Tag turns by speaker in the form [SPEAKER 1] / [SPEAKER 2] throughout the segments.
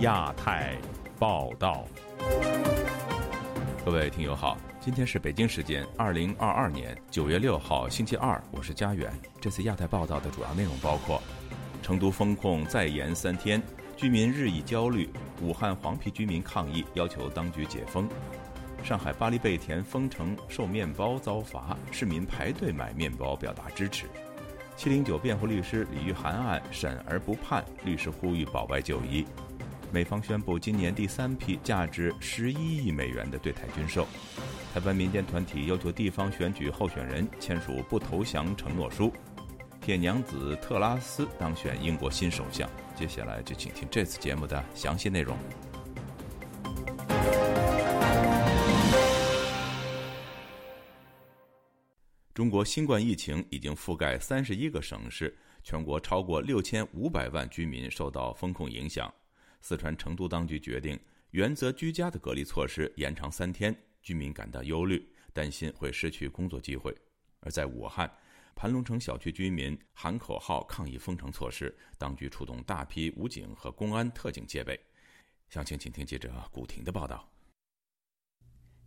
[SPEAKER 1] 亚太报道，各位听友好，今天是北京时间二零二二年九月六号星期二，我是佳远。这次亚太报道的主要内容包括：成都封控再延三天，居民日益焦虑；武汉黄皮居民抗议要求当局解封；上海巴黎贝甜封城售面包遭罚，市民排队买面包表达支持。七零九辩护律师李玉涵案审而不判，律师呼吁保外就医。美方宣布今年第三批价值十一亿美元的对台军售。台湾民间团体要求地方选举候选人签署不投降承诺书。铁娘子特拉斯当选英国新首相。接下来就请听这次节目的详细内容。中国新冠疫情已经覆盖三十一个省市，全国超过六千五百万居民受到风控影响。四川成都当局决定原则居家的隔离措施延长三天，居民感到忧虑，担心会失去工作机会。而在武汉，盘龙城小区居民喊口号抗议封城措施，当局出动大批武警和公安特警戒备。详情，请听记者古婷的报道。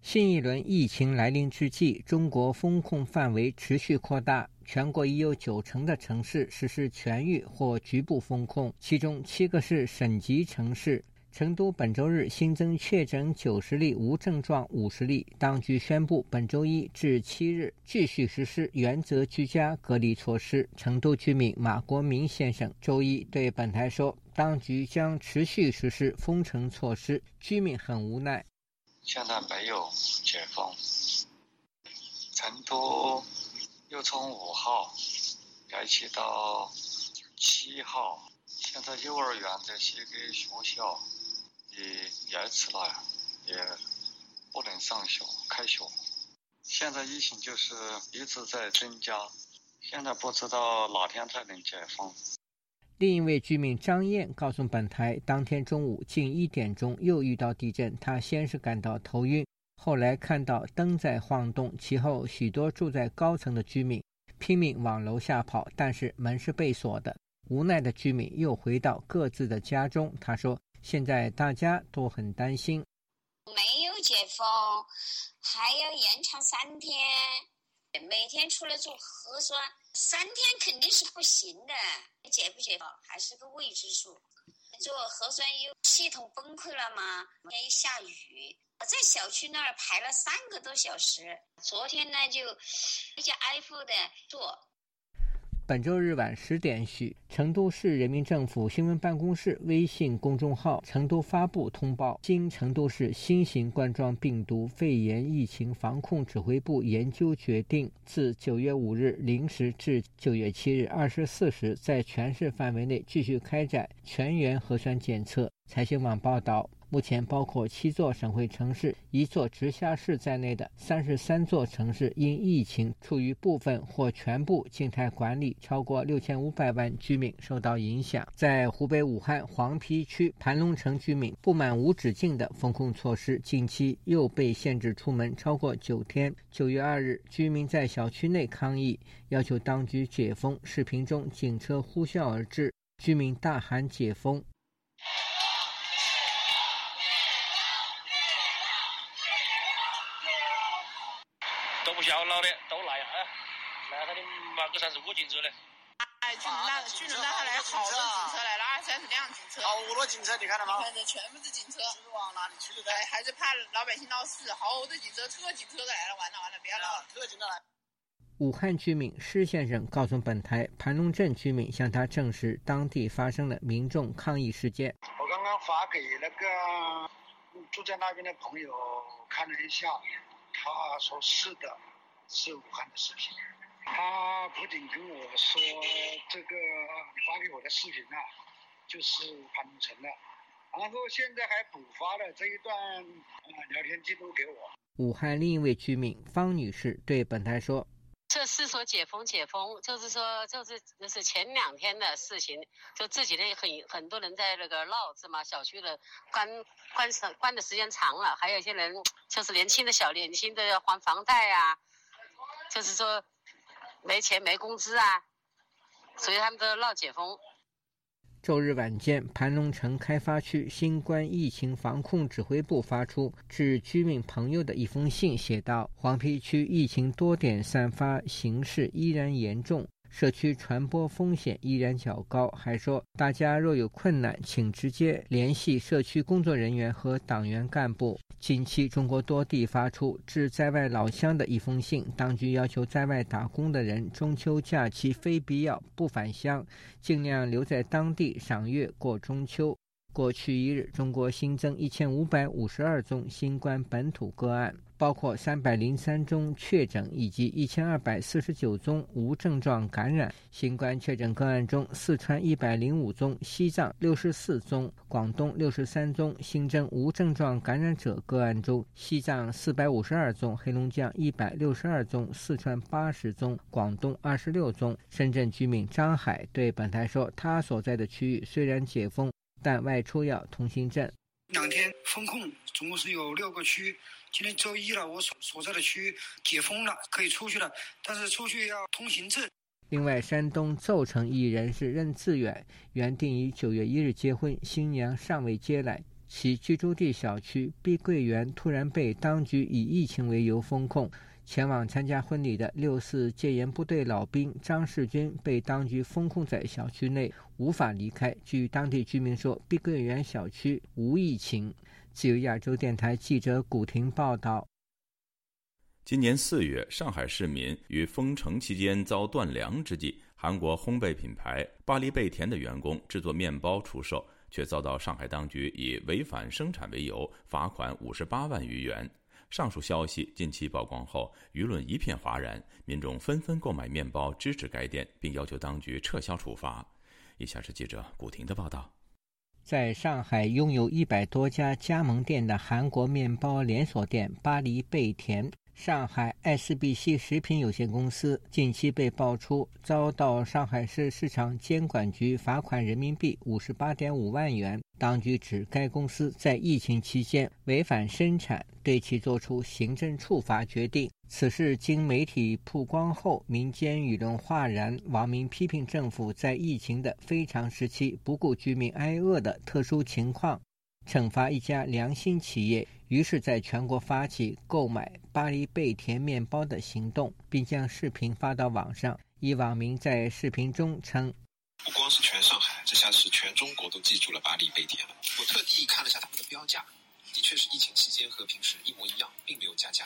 [SPEAKER 2] 新一轮疫情来临之际，中国封控范围持续扩大，全国已有九成的城市实施全域或局部封控，其中七个是省级城市。成都本周日新增确诊九十例，无症状五十例。当局宣布，本周一至七日继续实施原则居家隔离措施。成都居民马国明先生周一对本台说：“当局将持续实施封城措施，居民很无奈。”
[SPEAKER 3] 现在没有解封，成都又从五号延期到七号。现在幼儿园这些个学校也延迟了，也不能上学开学。现在疫情就是一直在增加，现在不知道哪天才能解封。
[SPEAKER 2] 另一位居民张燕告诉本台，当天中午近一点钟又遇到地震，她先是感到头晕，后来看到灯在晃动，其后许多住在高层的居民拼命往楼下跑，但是门是被锁的。无奈的居民又回到各自的家中。他说：“现在大家都很担心，
[SPEAKER 4] 没有解封，还要延长三天，每天出来做核酸。”三天肯定是不行的，解不解还是个未知数。做核酸又系统崩溃了吗？天又下雨，我在小区那儿排了三个多小时。昨天呢，就挨家挨户的做。
[SPEAKER 2] 本周日晚十点许，成都市人民政府新闻办公室微信公众号“成都发布”通报：经成都市新型冠状病毒肺炎疫情防控指挥部研究决定，自九月五日零时至九月七日二十四时，在全市范围内继续开展全员核酸检测。财新网报道。目前，包括七座省会城市、一座直辖市在内的三十三座城市因疫情处于部分或全部静态管理，超过六千五百万居民受到影响。在湖北武汉黄陂区盘龙城，居民不满无止境的封控措施，近期又被限制出门超过九天。九月二日，居民在小区内抗议，要求当局解封。视频中，警车呼啸而至，居民大喊“解封”。
[SPEAKER 5] 三十五警车嘞！哎，军那军那还来好多警车来了，二三十辆警车，好多警车，你看到吗？看这全部是警车，是往哪里去的？哎，还是怕老百姓闹事，好多警车，特警车都来了，完了完了，别了，特警都来。
[SPEAKER 2] 武汉居民施先生告诉本台，盘龙镇居民向他证实，当地发生了民众抗议事件。
[SPEAKER 6] 我刚刚发给那个住在那边的朋友看了一下，他说是的，是武汉的视频。他不仅跟我说这个你发给我的视频啊，就是盘龙城的，然后现在还补发了这一段呃聊天记录给我。
[SPEAKER 2] 武汉另一位居民方女士对本台说：“
[SPEAKER 7] 这是说解封解封，就是说就是就是前两天的事情，就这几天很很多人在那个闹是嘛，小区的关关时关的时间长了，还有一些人就是年轻的小年轻的要还房贷啊，就是说。”没钱没工资啊，所以他们都闹解封。
[SPEAKER 2] 周日晚间，盘龙城开发区新冠疫情防控指挥部发出致居民朋友的一封信，写道：“黄陂区疫情多点散发，形势依然严重。”社区传播风险依然较高，还说大家若有困难，请直接联系社区工作人员和党员干部。近期，中国多地发出致在外老乡的一封信，当局要求在外打工的人中秋假期非必要不返乡，尽量留在当地赏月过中秋。过去一日，中国新增一千五百五十二宗新冠本土个案。包括三百零三宗确诊以及一千二百四十九宗无症状感染新冠确诊个案中，四川一百零五宗，西藏六十四宗，广东六十三宗。新增无症状感染者个案中，西藏四百五十二宗，黑龙江一百六十二宗，四川八十宗，广东二十六宗。深圳居民张海对本台说：“他所在的区域虽然解封，但外出要通行证。
[SPEAKER 6] 两天封控，总共是有六个区。”今天周一了，我所所在的区解封了，可以出去了，但是出去要通行证。
[SPEAKER 2] 另外，山东邹城一人是任志远，原定于九月一日结婚，新娘尚未接来，其居住地小区碧桂园突然被当局以疫情为由封控。前往参加婚礼的六四戒严部队老兵张世军被当局封控在小区内，无法离开。据当地居民说，碧桂园小区无疫情。自由亚洲电台记者古婷报道：
[SPEAKER 1] 今年四月，上海市民于封城期间遭断粮之际，韩国烘焙品牌巴黎贝甜的员工制作面包出售，却遭到上海当局以违反生产为由罚款五十八万余元。上述消息近期曝光后，舆论一片哗然，民众纷纷购买面包支持该店，并要求当局撤销处罚。以下是记者古婷的报道。
[SPEAKER 2] 在上海拥有一百多家加盟店的韩国面包连锁店巴黎贝甜。上海 SBC 食品有限公司近期被爆出遭到上海市市场监管局罚款人民币五十八点五万元。当局指该公司在疫情期间违反生产，对其作出行政处罚决定。此事经媒体曝光后，民间舆论哗然，网民批评政府在疫情的非常时期不顾居民挨饿的特殊情况。惩罚一家良心企业，于是在全国发起购买巴黎贝甜面包的行动，并将视频发到网上。一网民在视频中称：“
[SPEAKER 8] 不光是全上海，这下是全中国都记住了巴黎贝甜了。我特地看了下他们的标价，的确是疫情期间和平时一模一样，并没有加价。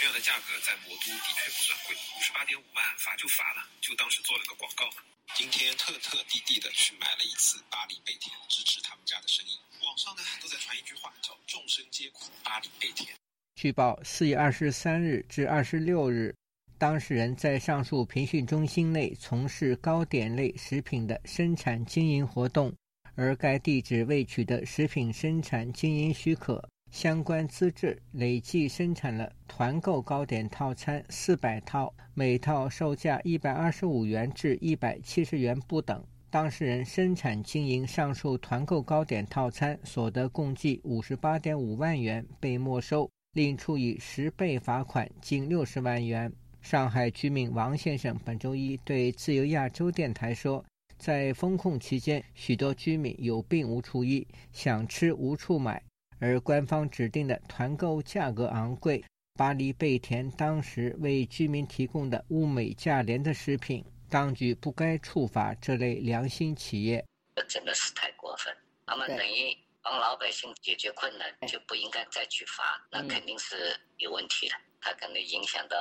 [SPEAKER 8] 这样的价格在魔都的确不算贵，五十八点五万罚就罚了，就当是做了个广告。今天特特地地的去买了一次巴黎贝甜，支持他们家的生意。”网上呢都在传一句话，叫“众生皆苦，巴黎贝甜”。
[SPEAKER 2] 据报，四月二十三日至二十六日，当事人在上述培训中心内从事糕点类食品的生产经营活动，而该地址未取得食品生产经营许可相关资质，累计生产了团购糕点套餐四百套，每套售价一百二十五元至一百七十元不等。当事人生产经营上述团购糕点套餐所得共计五十八点五万元被没收，另处以十倍罚款近六十万元。上海居民王先生本周一对自由亚洲电台说：“在封控期间，许多居民有病无处医，想吃无处买，而官方指定的团购价格昂贵。巴黎贝甜当时为居民提供的物美价廉的食品。”当局不该处罚这类良心企业，
[SPEAKER 9] 这真的是太过分。他们等于帮老百姓解决困难，就不应该再去罚，那肯定是有问题的。他可能影响到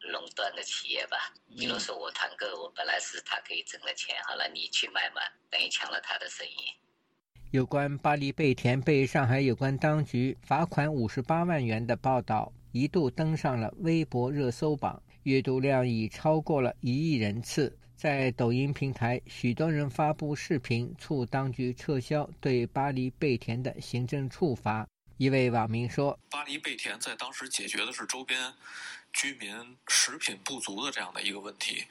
[SPEAKER 9] 垄断的企业吧。比如说我团购，我本来是他可以挣的钱，好了，你去卖嘛，等于抢了他的生意。
[SPEAKER 2] 有关巴黎贝甜被上海有关当局罚款五十八万元的报道，一度登上了微博热搜榜。阅读量已超过了一亿人次，在抖音平台，许多人发布视频促当局撤销对巴黎贝甜的行政处罚。一位网民说：“
[SPEAKER 10] 巴黎贝甜在当时解决的是周边居民食品不足的这样的一个问题。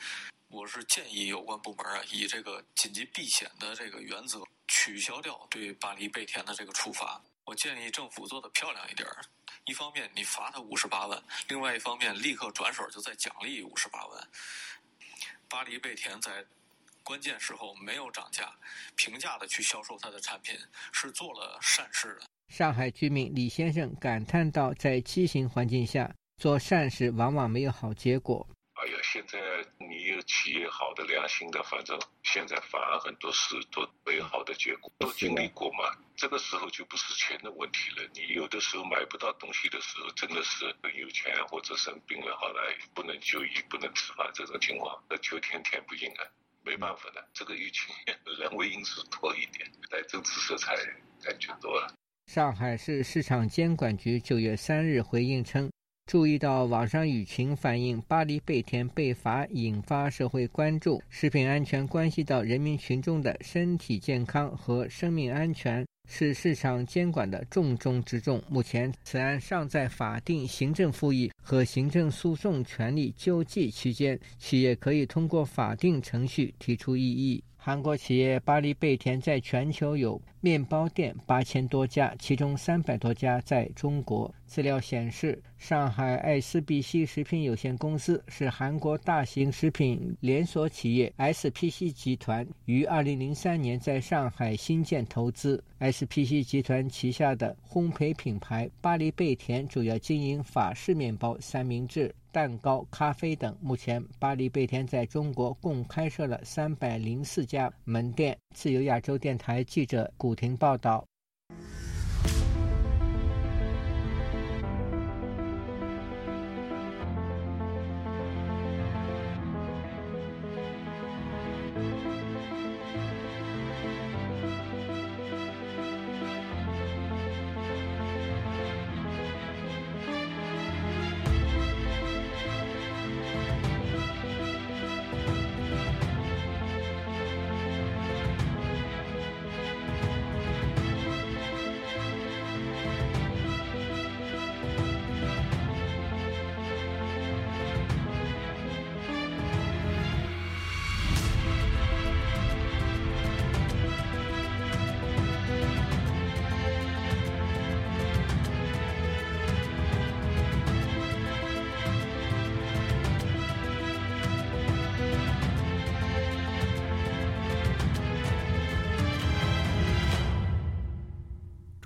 [SPEAKER 10] 我是建议有关部门啊，以这个紧急避险的这个原则，取消掉对巴黎贝甜的这个处罚。我建议政府做的漂亮一点儿。”一方面你罚他五十八万，另外一方面立刻转手就再奖励五十八万。巴黎贝甜在关键时候没有涨价，平价的去销售他的产品，是做了善事的。
[SPEAKER 2] 上海居民李先生感叹道：“在畸形环境下做善事，往往没有好结果。”
[SPEAKER 11] 哎呀，现在你有企业好的、良心的，反正现在反而很多事都没有好的结果，都经历过嘛。这个时候就不是钱的问题了。你有的时候买不到东西的时候，真的是很有钱或者生病了，后来不能就医、不能吃饭这种情况，那就天天不应啊，没办法的。这个疫情人为因素多一点，带政治色彩感觉多了。
[SPEAKER 2] 上海市市场监管局九月三日回应称。注意到网上舆情反映巴黎贝甜被罚引发社会关注，食品安全关系到人民群众的身体健康和生命安全，是市场监管的重中之重。目前，此案尚在法定行政复议和行政诉讼权利救济期间，企业可以通过法定程序提出异议。韩国企业巴黎贝甜在全球有面包店八千多家，其中三百多家在中国。资料显示，上海爱思必西食品有限公司是韩国大型食品连锁企业 SPC 集团于2003年在上海新建投资。SPC 集团旗下的烘焙品牌巴黎贝甜主要经营法式面包、三明治。蛋糕、咖啡等。目前，巴黎贝甜在中国共开设了三百零四家门店。自由亚洲电台记者古婷报道。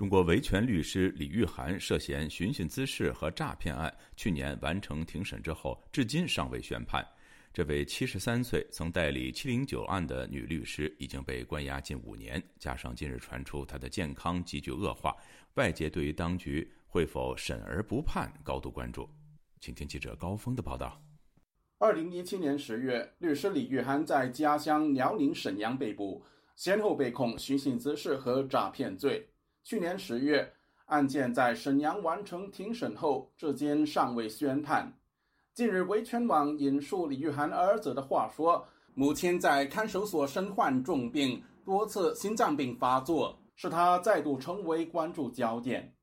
[SPEAKER 1] 中国维权律师李玉涵涉嫌寻衅滋事和诈骗案，去年完成庭审之后，至今尚未宣判。这位七十三岁、曾代理“七零九案”的女律师已经被关押近五年，加上近日传出她的健康急剧恶化，外界对于当局会否审而不判高度关注。请听记者高峰的报道。
[SPEAKER 12] 二零一七年十月，律师李玉涵在家乡辽宁沈阳被捕，先后被控寻衅滋事和诈骗罪。去年十月，案件在沈阳完成庭审后，至今尚未宣判。近日，维权网引述李玉涵儿子的话说：“母亲在看守所身患重病，多次心脏病发作，使他再度成为关注焦点。”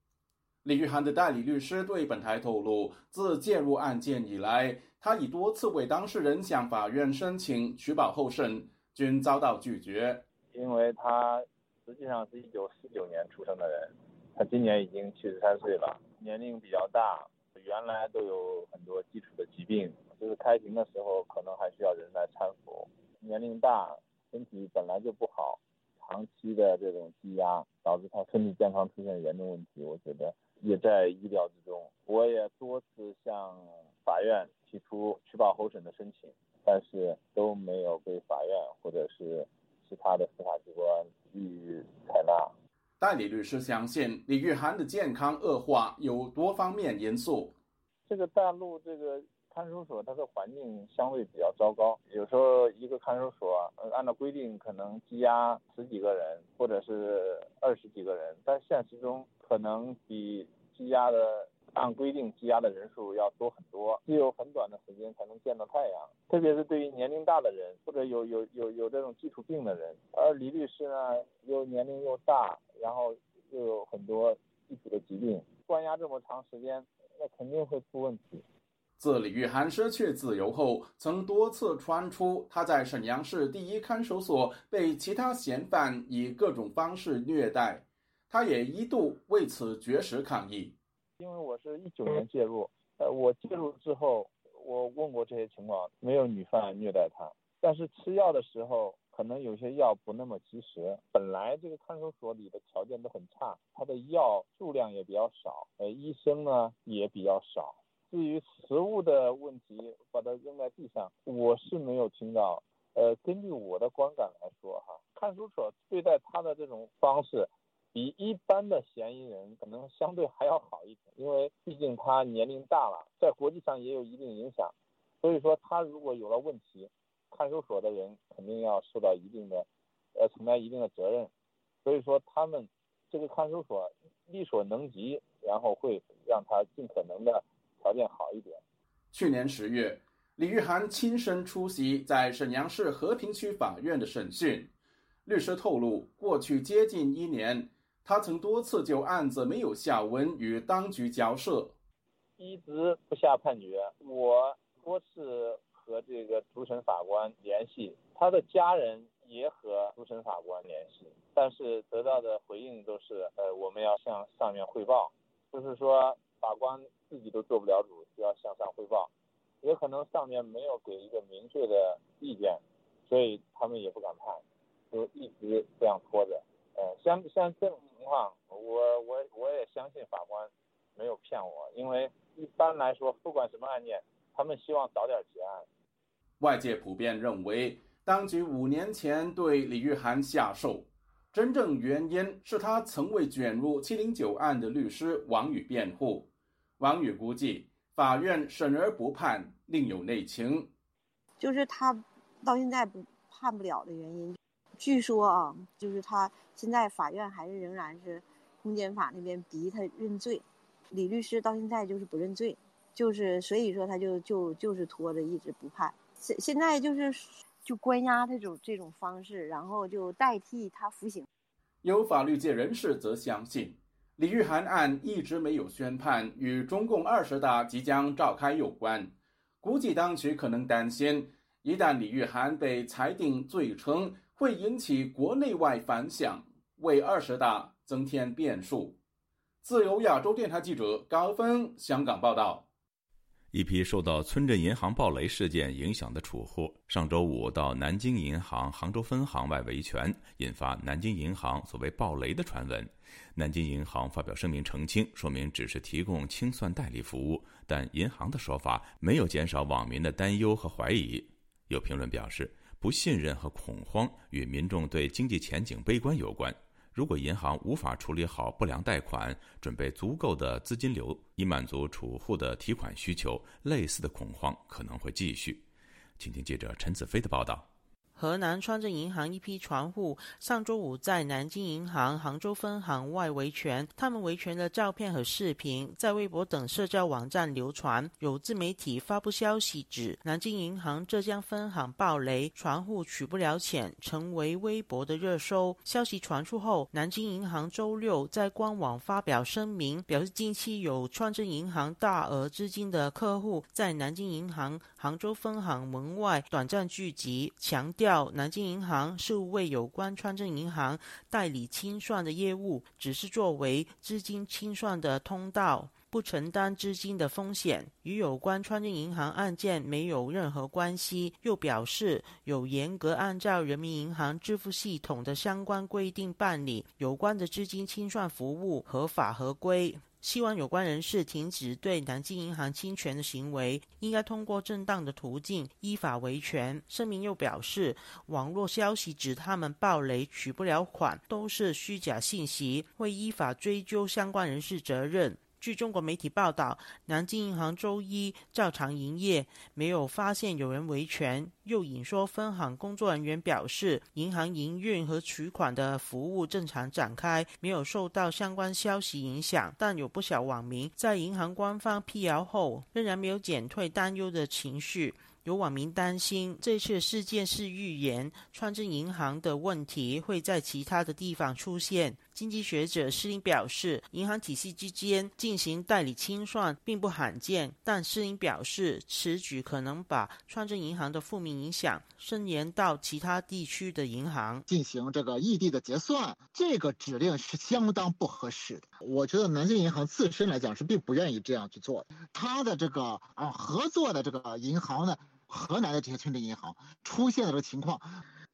[SPEAKER 12] 李玉涵的代理律师对本台透露，自介入案件以来，他已多次为当事人向法院申请取保候审，均遭到拒绝，
[SPEAKER 13] 因为他。实际上是一九四九年出生的人，他今年已经七十三岁了，年龄比较大，原来都有很多基础的疾病，就是开庭的时候可能还需要人来搀扶。年龄大，身体本来就不好，长期的这种积压导致他身体健康出现严重问题，我觉得也在意料之中。我也多次向法院提出取保候审的申请，但是都没有被法院或者是其他的司法机关。予以采纳。
[SPEAKER 12] 代理律师相信，李玉涵的健康恶化有多方面因素。
[SPEAKER 13] 这个大陆这个看守所，它的环境相对比较糟糕，有时候一个看守所按照规定可能羁押十几个人，或者是二十几个人，但现实中可能比羁押的。按规定羁押的人数要多很多，只有很短的时间才能见到太阳，特别是对于年龄大的人或者有有有有这种基础病的人。而李律师呢，又年龄又大，然后又有很多基础的疾病，关押这么长时间，那肯定会出问题。
[SPEAKER 12] 自李玉涵失去自由后，曾多次传出他在沈阳市第一看守所被其他嫌犯以各种方式虐待，他也一度为此绝食抗议。
[SPEAKER 13] 因为我是一九年介入，呃，我介入之后，我问过这些情况，没有女犯虐待他，但是吃药的时候可能有些药不那么及时。本来这个看守所里的条件都很差，他的药数量也比较少，呃，医生呢也比较少。至于食物的问题，把它扔在地上，我是没有听到。呃，根据我的观感来说，哈，看守所对待他的这种方式，比一般的嫌疑人可能相对还要好一点，因为毕竟他年龄大了，在国际上也有一定影响，所以说他如果有了问题，看守所的人肯定要受到一定的，呃，承担一定的责任，所以说他们这个看守所力所能及，然后会让他尽可能的条件好一点。
[SPEAKER 12] 去年十月。李玉涵亲身出席在沈阳市和平区法院的审讯。律师透露，过去接近一年，他曾多次就案子没有下文与当局交涉，
[SPEAKER 13] 一直不下判决。我多次和这个主审法官联系，他的家人也和主审法官联系，但是得到的回应都是：呃，我们要向上面汇报，就是说法官自己都做不了主，就要向上汇报。也可能上面没有给一个明确的意见，所以他们也不敢判，就一直这样拖着。呃，像像这种情况，我我我也相信法官没有骗我，因为一般来说，不管什么案件，他们希望早点结案。
[SPEAKER 12] 外界普遍认为，当局五年前对李玉涵下手，真正原因是他曾为卷入七零九案的律师王宇辩护。王宇估计。法院审而不判，另有内情。
[SPEAKER 14] 就是他到现在不判不了的原因，据说啊，就是他现在法院还是仍然是公检法那边逼他认罪，李律师到现在就是不认罪，就是所以说他就就就是拖着一直不判。现现在就是就关押这种这种方式，然后就代替他服刑。
[SPEAKER 12] 有法律界人士则相信。李玉涵案一直没有宣判，与中共二十大即将召开有关。估计当局可能担心，一旦李玉涵被裁定罪成，会引起国内外反响，为二十大增添变数。自由亚洲电台记者高峰香港报道。
[SPEAKER 1] 一批受到村镇银行暴雷事件影响的储户，上周五到南京银行杭州分行外维权，引发南京银行所谓暴雷的传闻。南京银行发表声明澄清，说明只是提供清算代理服务，但银行的说法没有减少网民的担忧和怀疑。有评论表示，不信任和恐慌与民众对经济前景悲观有关。如果银行无法处理好不良贷款，准备足够的资金流以满足储户的提款需求，类似的恐慌可能会继续。请听记者陈子飞的报道。
[SPEAKER 15] 河南川镇银行一批船户上周五在南京银行杭州分行外维权，他们维权的照片和视频在微博等社交网站流传。有自媒体发布消息指，南京银行浙江分行暴雷，船户取不了钱，成为微博的热搜。消息传出后，南京银行周六在官网发表声明，表示近期有川镇银行大额资金的客户在南京银行杭州分行门外短暂聚集，强调。南京银行是为有关川镇银行代理清算的业务，只是作为资金清算的通道，不承担资金的风险，与有关川镇银行案件没有任何关系。又表示有严格按照人民银行支付系统的相关规定办理有关的资金清算服务，合法合规。希望有关人士停止对南京银行侵权的行为，应该通过正当的途径依法维权。声明又表示，网络消息指他们暴雷取不了款都是虚假信息，会依法追究相关人士责任。据中国媒体报道，南京银行周一照常营业，没有发现有人维权。又引说，分行工作人员表示，银行营运和取款的服务正常展开，没有受到相关消息影响。但有不少网民在银行官方辟谣后，仍然没有减退担忧的情绪。有网民担心，这次事件是预言川镇银行的问题会在其他的地方出现。经济学者施林表示，银行体系之间进行代理清算并不罕见，但施林表示，此举可能把川镇银行的负面影响伸延到其他地区的银行
[SPEAKER 16] 进行这个异地的结算。这个指令是相当不合适的。我觉得南京银行自身来讲是并不愿意这样去做的。他的这个啊合作的这个银行呢？河南的这些村镇银行出现的这个情况，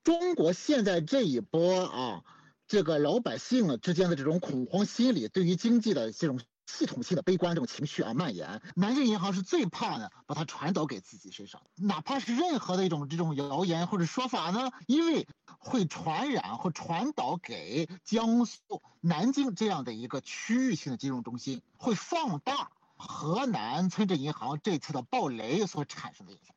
[SPEAKER 16] 中国现在这一波啊，这个老百姓呢之间的这种恐慌心理，对于经济的这种系统性的悲观这种情绪啊蔓延，南京银行是最怕的，把它传导给自己身上，哪怕是任何的一种这种谣言或者说法呢，因为会传染或传导给江苏南京这样的一个区域性的金融中心，会放大河南村镇银行这次的暴雷所产生的影响。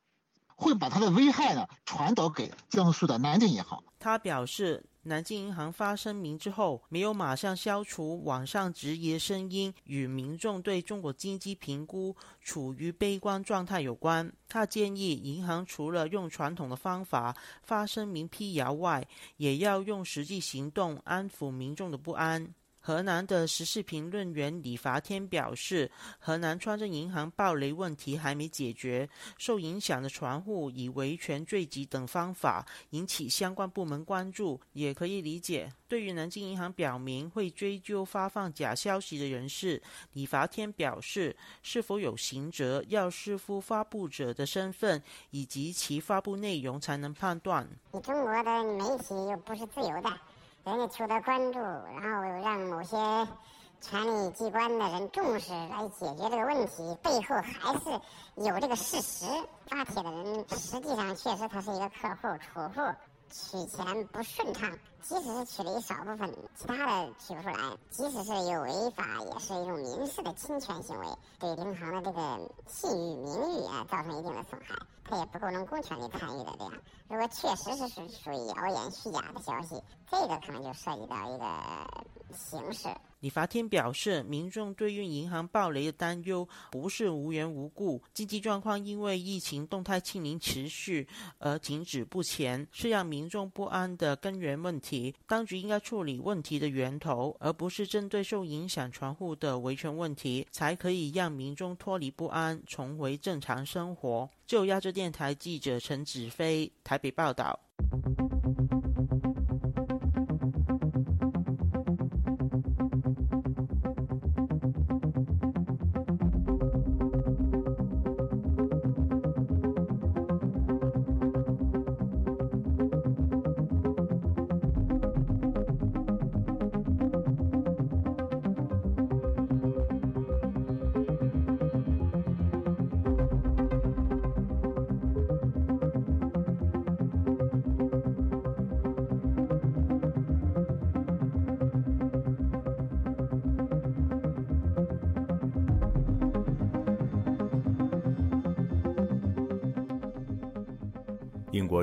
[SPEAKER 16] 会把它的危害呢传导给江苏的南京银行。
[SPEAKER 15] 他表示，南京银行发声明之后，没有马上消除网上质疑的声音，与民众对中国经济评估处于悲观状态有关。他建议银行除了用传统的方法发声明辟谣外，也要用实际行动安抚民众的不安。河南的时事评论员李伐天表示，河南川镇银行暴雷问题还没解决，受影响的船户以维权追击等方法引起相关部门关注，也可以理解。对于南京银行表明会追究发放假消息的人士，李伐天表示，是否有刑责要视乎发布者的身份以及其发布内容才能判断。
[SPEAKER 17] 你中国的媒体又不是自由的。人家求得关注，然后让某些权力机关的人重视来解决这个问题，背后还是有这个事实。发帖的人实际上确实他是一个客户、储户，取钱不顺畅，即使是取了一少部分，其他的取不出来。即使是有违法，也是一种民事的侵权行为，对银行的这个信誉、名誉啊造成一定的损害。它也不构成公权力参与的这样。如果确实是属属于谣言、虚假的消息，这个可能就涉及到一个刑事。
[SPEAKER 15] 李伐天表示，民众对于银行暴雷的担忧不是无缘无故，经济状况因为疫情动态清零持续而停止不前，是让民众不安的根源问题。当局应该处理问题的源头，而不是针对受影响船户的维权问题，才可以让民众脱离不安，重回正常生活。就亚洲电台记者陈子飞台北报道。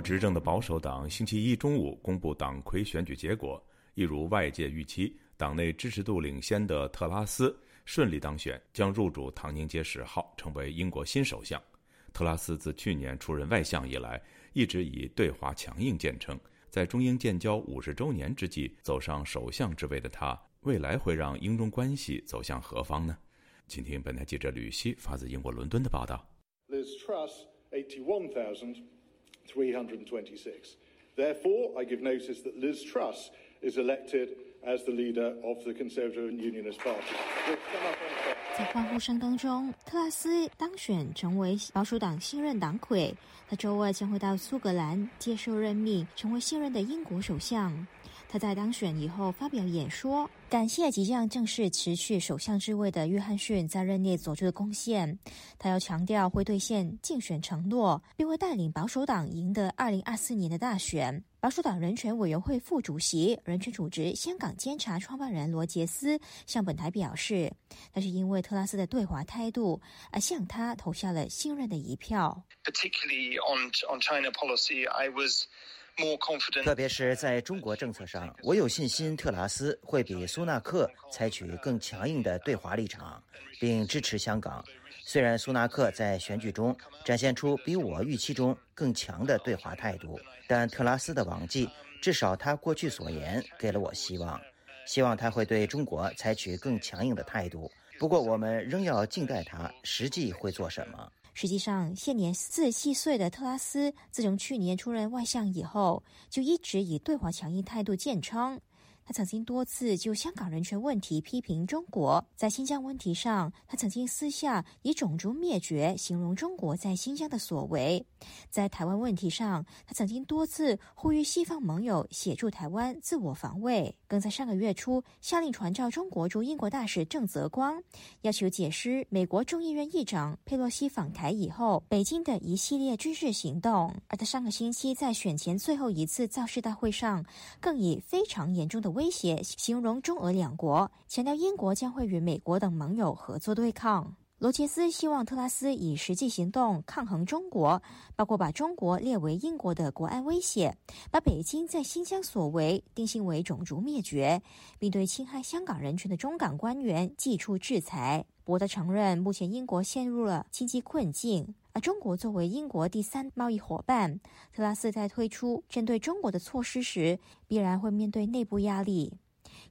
[SPEAKER 1] 执政的保守党星期一中午公布党魁选举结果，一如外界预期，党内支持度领先的特拉斯顺利当选，将入主唐宁街十号，成为英国新首相。特拉斯自去年出任外相以来，一直以对华强硬见称。在中英建交五十周年之际走上首相之位的他，未来会让英中关系走向何方呢？请听本台记者吕希发自英国伦敦的报道。
[SPEAKER 18] 326. Therefore, I give notice that Liz Truss is elected as the leader of the Conservative and Unionist Party.
[SPEAKER 19] 在欢呼声当中，特拉斯当选成为保守党新任党魁。他周二将会到苏格兰接受任命，成为新任的英国首相。 他在当选以后发表演说，感谢即将正式辞去首相之位的约翰逊在任内做出的贡献。他要强调会兑现竞选承诺，并会带领保守党赢得二零二四年的大选。保守党人权委员会副主席、人权组织香港监察创办人罗杰斯向本台表示，那是因为特拉斯的对华态度而向他投下了信任的一票。
[SPEAKER 20] Particularly on on China policy, I was.
[SPEAKER 21] 特别是在中国政策上，我有信心特拉斯会比苏纳克采取更强硬的对华立场，并支持香港。虽然苏纳克在选举中展现出比我预期中更强的对华态度，但特拉斯的往绩，至少他过去所言，给了我希望。希望他会对中国采取更强硬的态度。不过，我们仍要静待他实际会做什么。
[SPEAKER 19] 实际上，现年四十七岁的特拉斯，自从去年出任外相以后，就一直以对华强硬态度见称。他曾经多次就香港人权问题批评中国。在新疆问题上，他曾经私下以种族灭绝形容中国在新疆的所为。在台湾问题上，他曾经多次呼吁西方盟友协助台湾自我防卫，更在上个月初下令传召中国驻英国大使郑泽光，要求解释美国众议院议长佩洛西访台以后北京的一系列军事行动。而他上个星期在选前最后一次造势大会上，更以非常严重的威胁形容中俄两国，强调英国将会与美国等盟友合作对抗。罗杰斯希望特拉斯以实际行动抗衡中国，包括把中国列为英国的国安威胁，把北京在新疆所为定性为种族灭绝，并对侵害香港人权的中港官员祭出制裁。伯德承认，目前英国陷入了经济困境，而中国作为英国第三贸易伙伴，特拉斯在推出针对中国的措施时，必然会面对内部压力。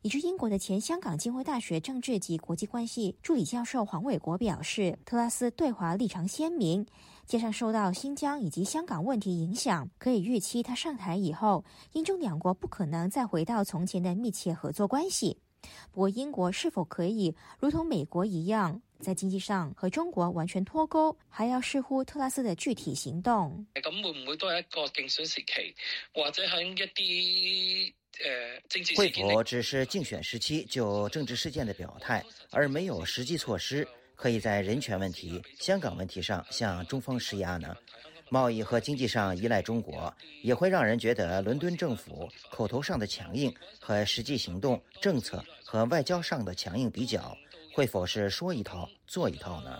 [SPEAKER 19] 以及英国的前香港浸会大学政治及国际关系助理教授黄伟国表示，特拉斯对华立场鲜明，加上受到新疆以及香港问题影响，可以预期他上台以后，英中两国不可能再回到从前的密切合作关系。不过，英国是否可以如同美国一样，在經濟上和中國完全脫鈎，還要視乎特拉斯的具體行動。
[SPEAKER 22] 咁會唔會都係一個競選時期，或者喺一啲誒政治？
[SPEAKER 21] 會否只是競選時期就政治事件的表態，而沒有實際措施，可以在人權問題、香港問題上向中方施壓呢？贸易和经济上依赖中国，也会让人觉得伦敦政府口头上的强硬和实际行动、政策和外交上的强硬比较，会否是说一套做一套呢？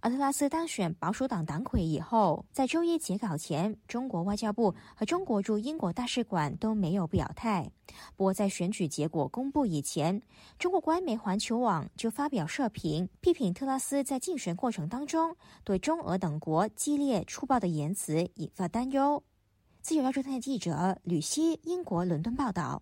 [SPEAKER 19] 而特拉斯当选保守党党魁以后，在周一截稿前，中国外交部和中国驻英国大使馆都没有表态。不过，在选举结果公布以前，中国官媒环球网就发表社评，批评特拉斯在竞选过程当中对中俄等国激烈粗暴的言辞，引发担忧。自由亚洲電台记者吕希，英国伦敦报道。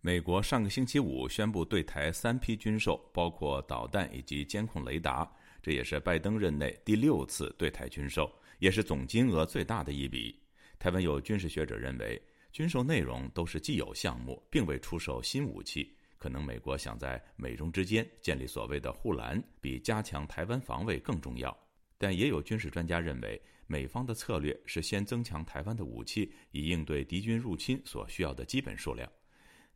[SPEAKER 1] 美国上个星期五宣布对台三批军售，包括导弹以及监控雷达。这也是拜登任内第六次对台军售，也是总金额最大的一笔。台湾有军事学者认为，军售内容都是既有项目，并未出售新武器。可能美国想在美中之间建立所谓的护栏，比加强台湾防卫更重要。但也有军事专家认为，美方的策略是先增强台湾的武器，以应对敌军入侵所需要的基本数量。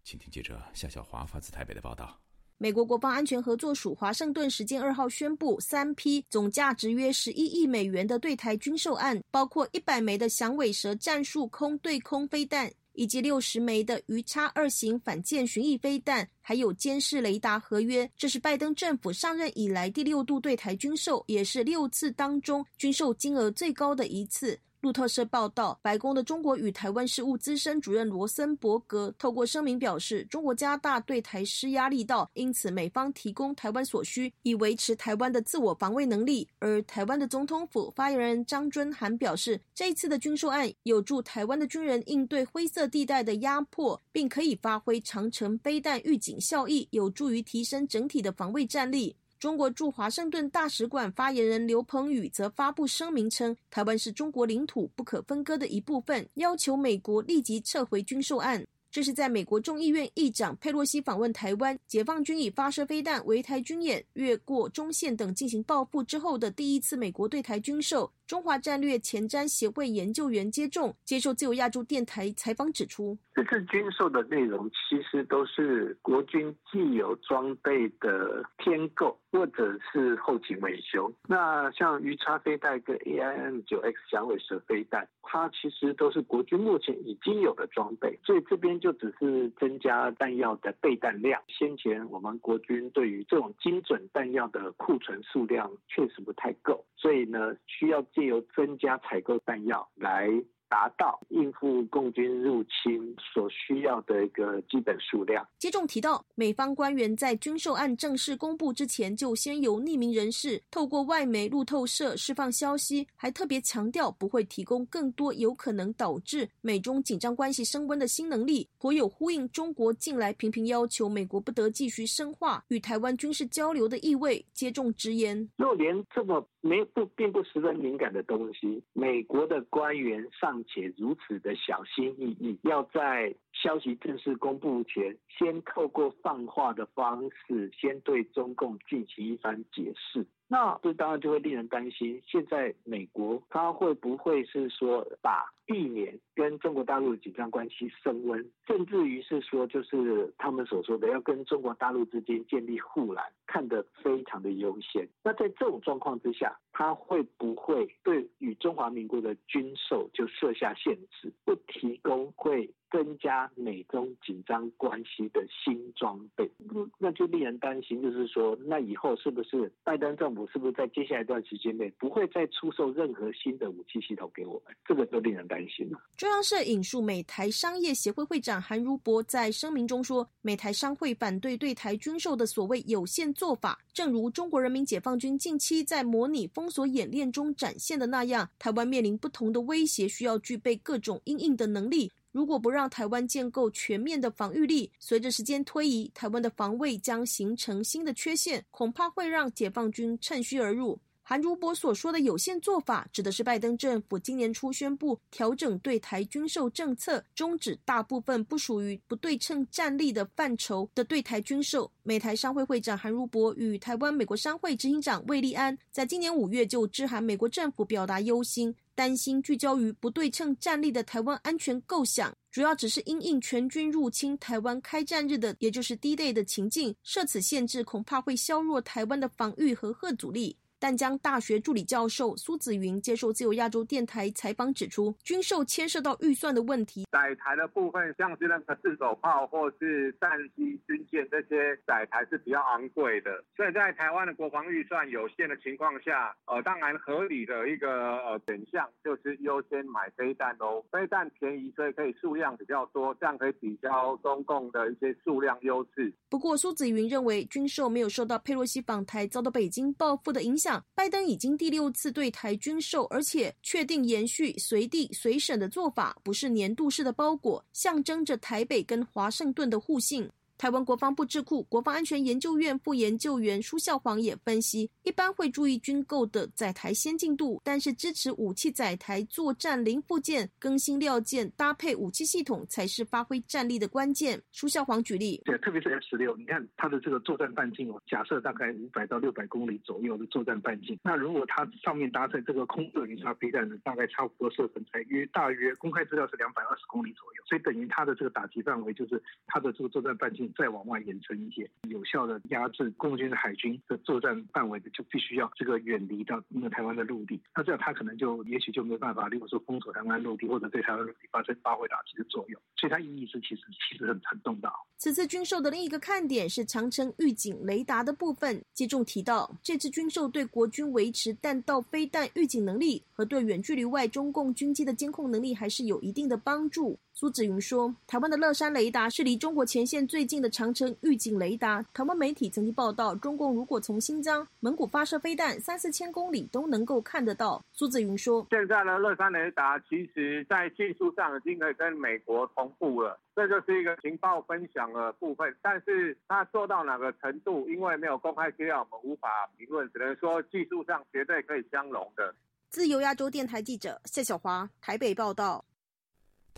[SPEAKER 1] 请听记者夏小华发自台北的报道。
[SPEAKER 23] 美国国防安全合作署华盛顿时间二号宣布，三批总价值约十一亿美元的对台军售案，包括一百枚的响尾蛇战术空对空飞弹，以及六十枚的鱼叉二型反舰巡弋飞弹，还有监视雷达合约。这是拜登政府上任以来第六度对台军售，也是六次当中军售金额最高的一次。路透社報道，白宮的中國與台灣事務資深主任羅森伯格透過聲明表示，中國加大對台施壓力道，因此美方提供台灣所需，以維持台灣的自我防衛能力。而台灣的總統府發言人張尊涵表示，這一次的軍售案有助台灣的軍人應對灰色地帶的壓迫，並可以發揮長程飛彈預警效益，有助於提升整體的防衛戰力。中国驻华盛顿大使馆发言人刘鹏宇则发布声明称，台湾是中国领土不可分割的一部分，要求美国立即撤回军售案。这是在美国众议院议长佩洛西访问台湾，解放军以发射飞弹、围台军演、越过中线等进行报复之后的第一次美国对台军售。中華戰略前瞻協會研究員接種接受自由亞洲電台採訪指出，
[SPEAKER 24] 這次軍售的內容其實都是國軍既有裝備的添購或者是後勤維修。那像魚叉飛彈跟 AIM 九 X 響尾蛇飛彈，它其實都是國軍目前已經有的裝備，所以這邊就只是增加彈藥的備彈量。先前我們國軍對於這種精準彈藥的庫存數量確實不太夠，所以呢需要。借由增加采购弹药来达到应付共军入侵所需要的一个基本数量。
[SPEAKER 23] 接种提到，美方官员在军售案正式公布之前，就先由匿名人士透过外媒路透社释放消息，还特别强调不会提供更多有可能导致美中紧张关系升温的新能力，颇有呼应中国近来频频要求美国不得继续深化与台湾军事交流的意味。接种直言，
[SPEAKER 24] 若連這麼没不并不十分敏感的东西。美国的官员尚且如此的小心翼翼，要在消息正式公布前，先透过放话的方式，先对中共进行一番解释。那这当然就会令人担心，现在美国他会不会是说把避免跟中国大陆的紧张关系升温，甚至于是说就是他们所说的要跟中国大陆之间建立护栏，看得非常的优先。那在这种状况之下，他会不会对与中华民国的军售就设下限制，不提供会？增加美中紧张关系的新装备，那就令人担心。就是说，那以后是不是拜登政府是不是在接下来一段时间内不会再出售任何新的武器系统给我们？这个都令人担
[SPEAKER 23] 中央社引述美台商业协会会长韩如博在声明中说：“美台商会反对对台军售的所谓有限做法，正如中国人民解放军近期在模拟封锁演练中展现的那样，台湾面临不同的威胁，需要具备各种应应的能力。”如果不让台湾建构全面的防御力，随着时间推移，台湾的防卫将形成新的缺陷，恐怕会让解放军趁虚而入。韩如博所说的有限做法，指的是拜登政府今年初宣布调整对台军售政策，终止大部分不属于不对称战力的范畴的对台军售。美台商会会长韩如博与台湾美国商会执行长魏立安，在今年五月就致函美国政府，表达忧心。担心聚焦于不对称战力的台湾安全构想，主要只是因应全军入侵台湾开战日的，也就是 D-Day 的情境，设此限制，恐怕会削弱台湾的防御和核阻力。淡江大学助理教授苏子云接受自由亚洲电台采访指出，军售牵涉到预算的问题。
[SPEAKER 25] 载台的部分，像是那个自走炮或是战机、军舰这些载台是比较昂贵的，所以在台湾的国防预算有限的情况下，呃，当然合理的一个呃选项就是优先买飞弹喽。飞弹便宜，所以可以数量比较多，这样可以抵消中共的一些数量优势。
[SPEAKER 23] 不过，苏子云认为，军售没有受到佩洛西访台遭到北京报复的影响。拜登已经第六次对台军售，而且确定延续随地随审的做法，不是年度式的包裹，象征着台北跟华盛顿的互信。台湾国防部智库国防安全研究院副研究员舒孝煌也分析，一般会注意军购的载台先进度，但是支持武器载台作战零部件更新料件搭配武器系统才是发挥战力的关键。舒孝煌举例，
[SPEAKER 26] 对，特别是 F 十六，你看它的这个作战半径哦，假设大概五百到六百公里左右的作战半径，那如果它上面搭载这个空射鱼叉飞弹呢，大概差不多射程才约大约公开资料是两百二十公里左右，所以等于它的这个打击范围就是它的这个作战半径。再往外延伸一些，有效的压制共军的海军的作战范围的，就必须要这个远离到那个台湾的陆地。那这样他可能就也许就没有办法，例如说封锁台湾陆地，或者对台湾陆地发生发挥打击的作用。所以它意义是其实其实很很重大。
[SPEAKER 23] 此次军售的另一个看点是长城预警雷达的部分。接种提到，这次军售对国军维持弹道飞弹预警能力和对远距离外中共军机的监控能力还是有一定的帮助。苏子云说：“台湾的乐山雷达是离中国前线最近的长城预警雷达。台湾媒体曾经报道，中共如果从新疆、蒙古发射飞弹，三四千公里都能够看得到。”苏子云说：“
[SPEAKER 25] 现在的乐山雷达，其实在技术上已经可以跟美国同步了，这就是一个情报分享的部分。但是它做到哪个程度，因为没有公开资料，我们无法评论，只能说技术上绝对可以相容的。”
[SPEAKER 23] 自由亚洲电台记者谢小华台北报道。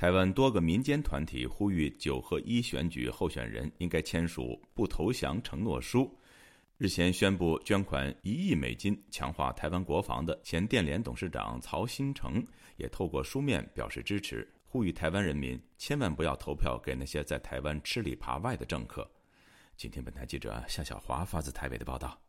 [SPEAKER 1] 台湾多个民间团体呼吁九合一选举候选人应该签署不投降承诺书。日前宣布捐款一亿美金强化台湾国防的前电联董事长曹新成也透过书面表示支持，呼吁台湾人民千万不要投票给那些在台湾吃里扒外的政客。今天，本台记者夏小华发自台北的报道。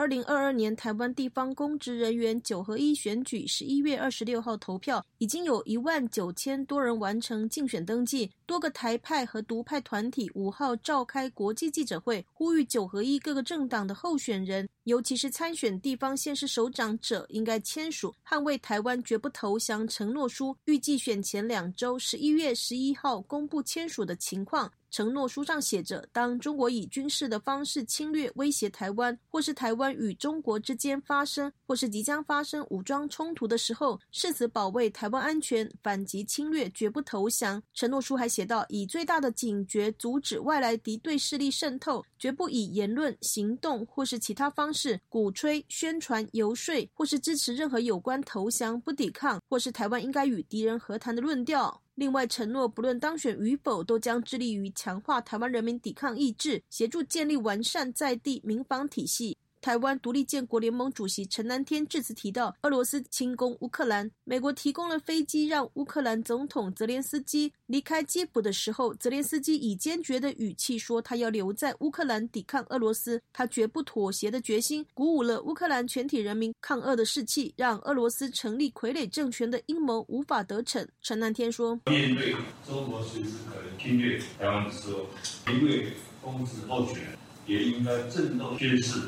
[SPEAKER 23] 二零二二年台湾地方公职人员九合一选举十一月二十六号投票，已经有一万九千多人完成竞选登记。多个台派和独派团体五号召开国际记者会，呼吁九合一各个政党的候选人，尤其是参选地方县市首长者，应该签署捍卫台湾绝不投降承诺书。预计选前两周，十一月十一号公布签署的情况。承诺书上写着：当中国以军事的方式侵略、威胁台湾，或是台湾与中国之间发生，或是即将发生武装冲突的时候，誓死保卫台湾安全，反击侵略，绝不投降。承诺书还写到：以最大的警觉，阻止外来敌对势力渗透，绝不以言论、行动或是其他方式。式鼓吹、宣传、游说，或是支持任何有关投降、不抵抗，或是台湾应该与敌人和谈的论调。另外，承诺不论当选与否，都将致力于强化台湾人民抵抗意志，协助建立完善在地民防体系。台湾独立建国联盟主席陈南天致辞提到，俄罗斯侵攻乌克兰，美国提供了飞机让乌克兰总统泽连斯基离开基辅的时候，泽连斯基以坚决的语气说，他要留在乌克兰抵抗俄罗斯，他绝不妥协的决心，鼓舞了乌克兰全体人民抗俄的士气，让俄罗斯成立傀儡政权的阴谋无法得逞。陈南天说：“
[SPEAKER 27] 面对中国随时可能侵略台湾的时候，一位公职候选也应该振动宣誓。”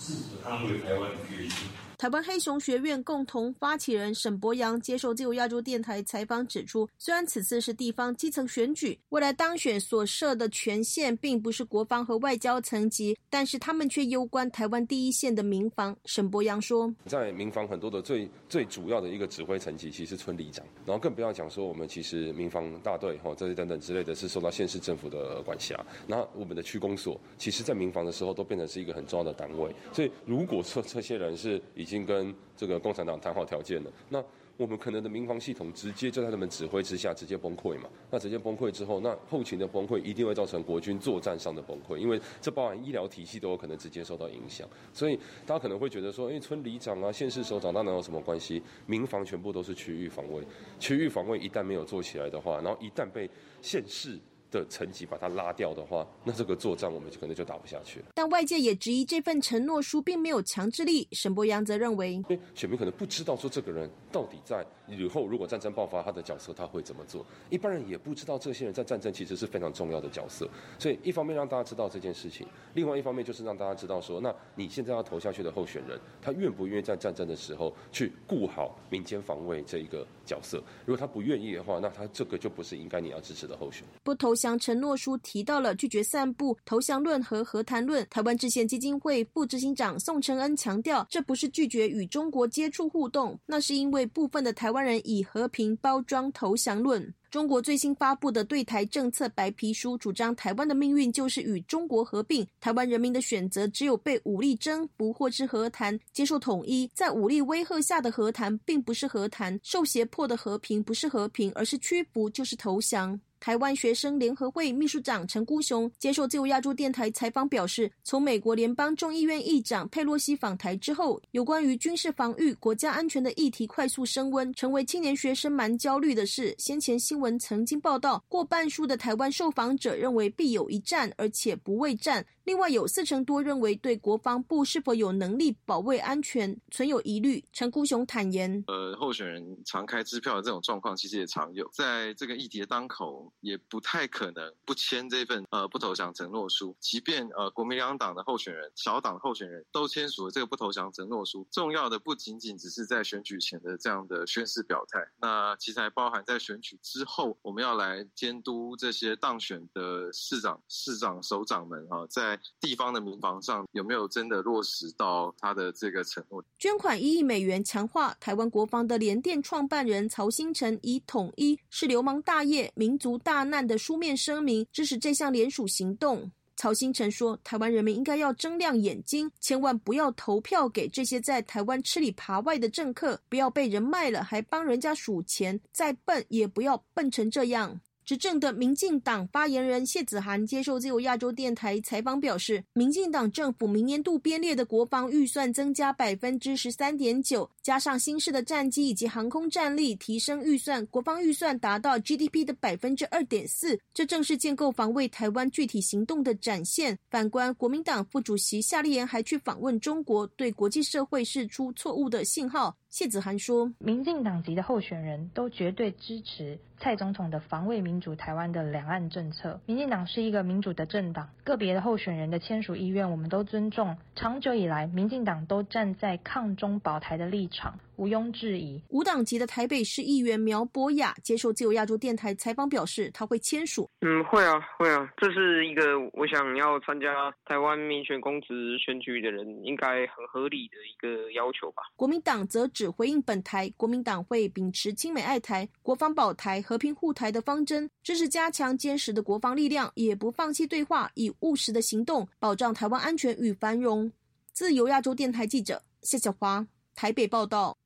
[SPEAKER 27] 自主捍卫台湾的决心。
[SPEAKER 23] 台湾黑熊学院共同发起人沈博阳接受自由亚洲电台采访指出，虽然此次是地方基层选举，未来当选所设的权限并不是国防和外交层级，但是他们却攸关台湾第一线的民防。沈博阳说，
[SPEAKER 28] 在民防很多的最最主要的一个指挥层级，其实村里长，然后更不要讲说我们其实民防大队哈这些等等之类的是受到县市政府的管辖，那我们的区公所，其实在民防的时候都变成是一个很重要的单位，所以如果说这些人是已已已经跟这个共产党谈好条件了，那我们可能的民防系统直接就在他们指挥之下直接崩溃嘛？那直接崩溃之后，那后勤的崩溃一定会造成国军作战上的崩溃，因为这包含医疗体系都有可能直接受到影响。所以大家可能会觉得说，因为村里长啊、县市首长，那能有什么关系？民防全部都是区域防卫，区域防卫一旦没有做起来的话，然后一旦被县市。的层级把它拉掉的话，那这个作战我们就可能就打不下去了。
[SPEAKER 23] 但外界也质疑这份承诺书并没有强制力。沈博阳则认为，
[SPEAKER 28] 因为选民可能不知道说这个人到底在以后如果战争爆发，他的角色他会怎么做。一般人也不知道这些人在战争其实是非常重要的角色。所以一方面让大家知道这件事情，另外一方面就是让大家知道说，那你现在要投下去的候选人，他愿不愿意在战争的时候去顾好民间防卫这一个角色？如果他不愿意的话，那他这个就不是应该你要支持的候选人。
[SPEAKER 23] 不投。降承诺书提到了拒绝散布投降论和和谈论。台湾制宪基金会副执行长宋承恩强调，这不是拒绝与中国接触互动，那是因为部分的台湾人以和平包装投降论。中国最新发布的对台政策白皮书主张，台湾的命运就是与中国合并，台湾人民的选择只有被武力征服或是和谈接受统一。在武力威吓下的和谈并不是和谈，受胁迫的和平不是和平，而是屈服就是投降。台湾学生联合会秘书长陈孤雄接受自由亚洲电台采访表示，从美国联邦众议院议长佩洛西访台之后，有关于军事防御、国家安全的议题快速升温，成为青年学生蛮焦虑的事。先前新闻曾经报道，过半数的台湾受访者认为必有一战，而且不畏战。另外有四成多认为对国防部是否有能力保卫安全存有疑虑。陈孤雄坦言：“
[SPEAKER 29] 呃，候选人常开支票的这种状况其实也常有，在这个议题的当口，也不太可能不签这份呃不投降承诺书。即便呃国民两党的候选人、小党候选人都签署了这个不投降承诺书，重要的不仅仅只是在选举前的这样的宣誓表态，那其实还包含在选举之后，我们要来监督这些当选的市长、市长、首长们啊，在地方的民房上有没有真的落实到他的这个承诺？
[SPEAKER 23] 捐款一亿美元强化台湾国防的联电创办人曹新成以“统一是流氓大业、民族大难”的书面声明支持这项联署行动。曹新成说：“台湾人民应该要睁亮眼睛，千万不要投票给这些在台湾吃里扒外的政客，不要被人卖了还帮人家数钱，再笨也不要笨成这样。”执政的民进党发言人谢子涵接受自由亚洲电台采访表示，民进党政府明年度编列的国防预算增加百分之十三点九，加上新式的战机以及航空战力，提升预算，国防预算达到 GDP 的百分之二点四，这正是建构防卫台湾具体行动的展现。反观国民党副主席夏立言还去访问中国，对国际社会释出错误的信号。谢子涵说：“
[SPEAKER 30] 民进党籍的候选人都绝对支持蔡总统的防卫民主台湾的两岸政策。民进党是一个民主的政党，个别的候选人的签署意愿我们都尊重。长久以来，民进党都站在抗中保台的立场。”毋庸置疑，
[SPEAKER 23] 无党籍的台北市议员苗博雅接受自由亚洲电台采访表示，他会签署。
[SPEAKER 31] 嗯，会啊，会啊，这是一个我想要参加台湾民选公职选举的人应该很合理的一个要求吧。
[SPEAKER 23] 国民党则只回应本台，国民党会秉持亲美爱台、国防保台、和平护台的方针，支持加强坚实的国防力量，也不放弃对话，以务实的行动保障台湾安全与繁荣。自由亚洲电台记者谢小华台北报道。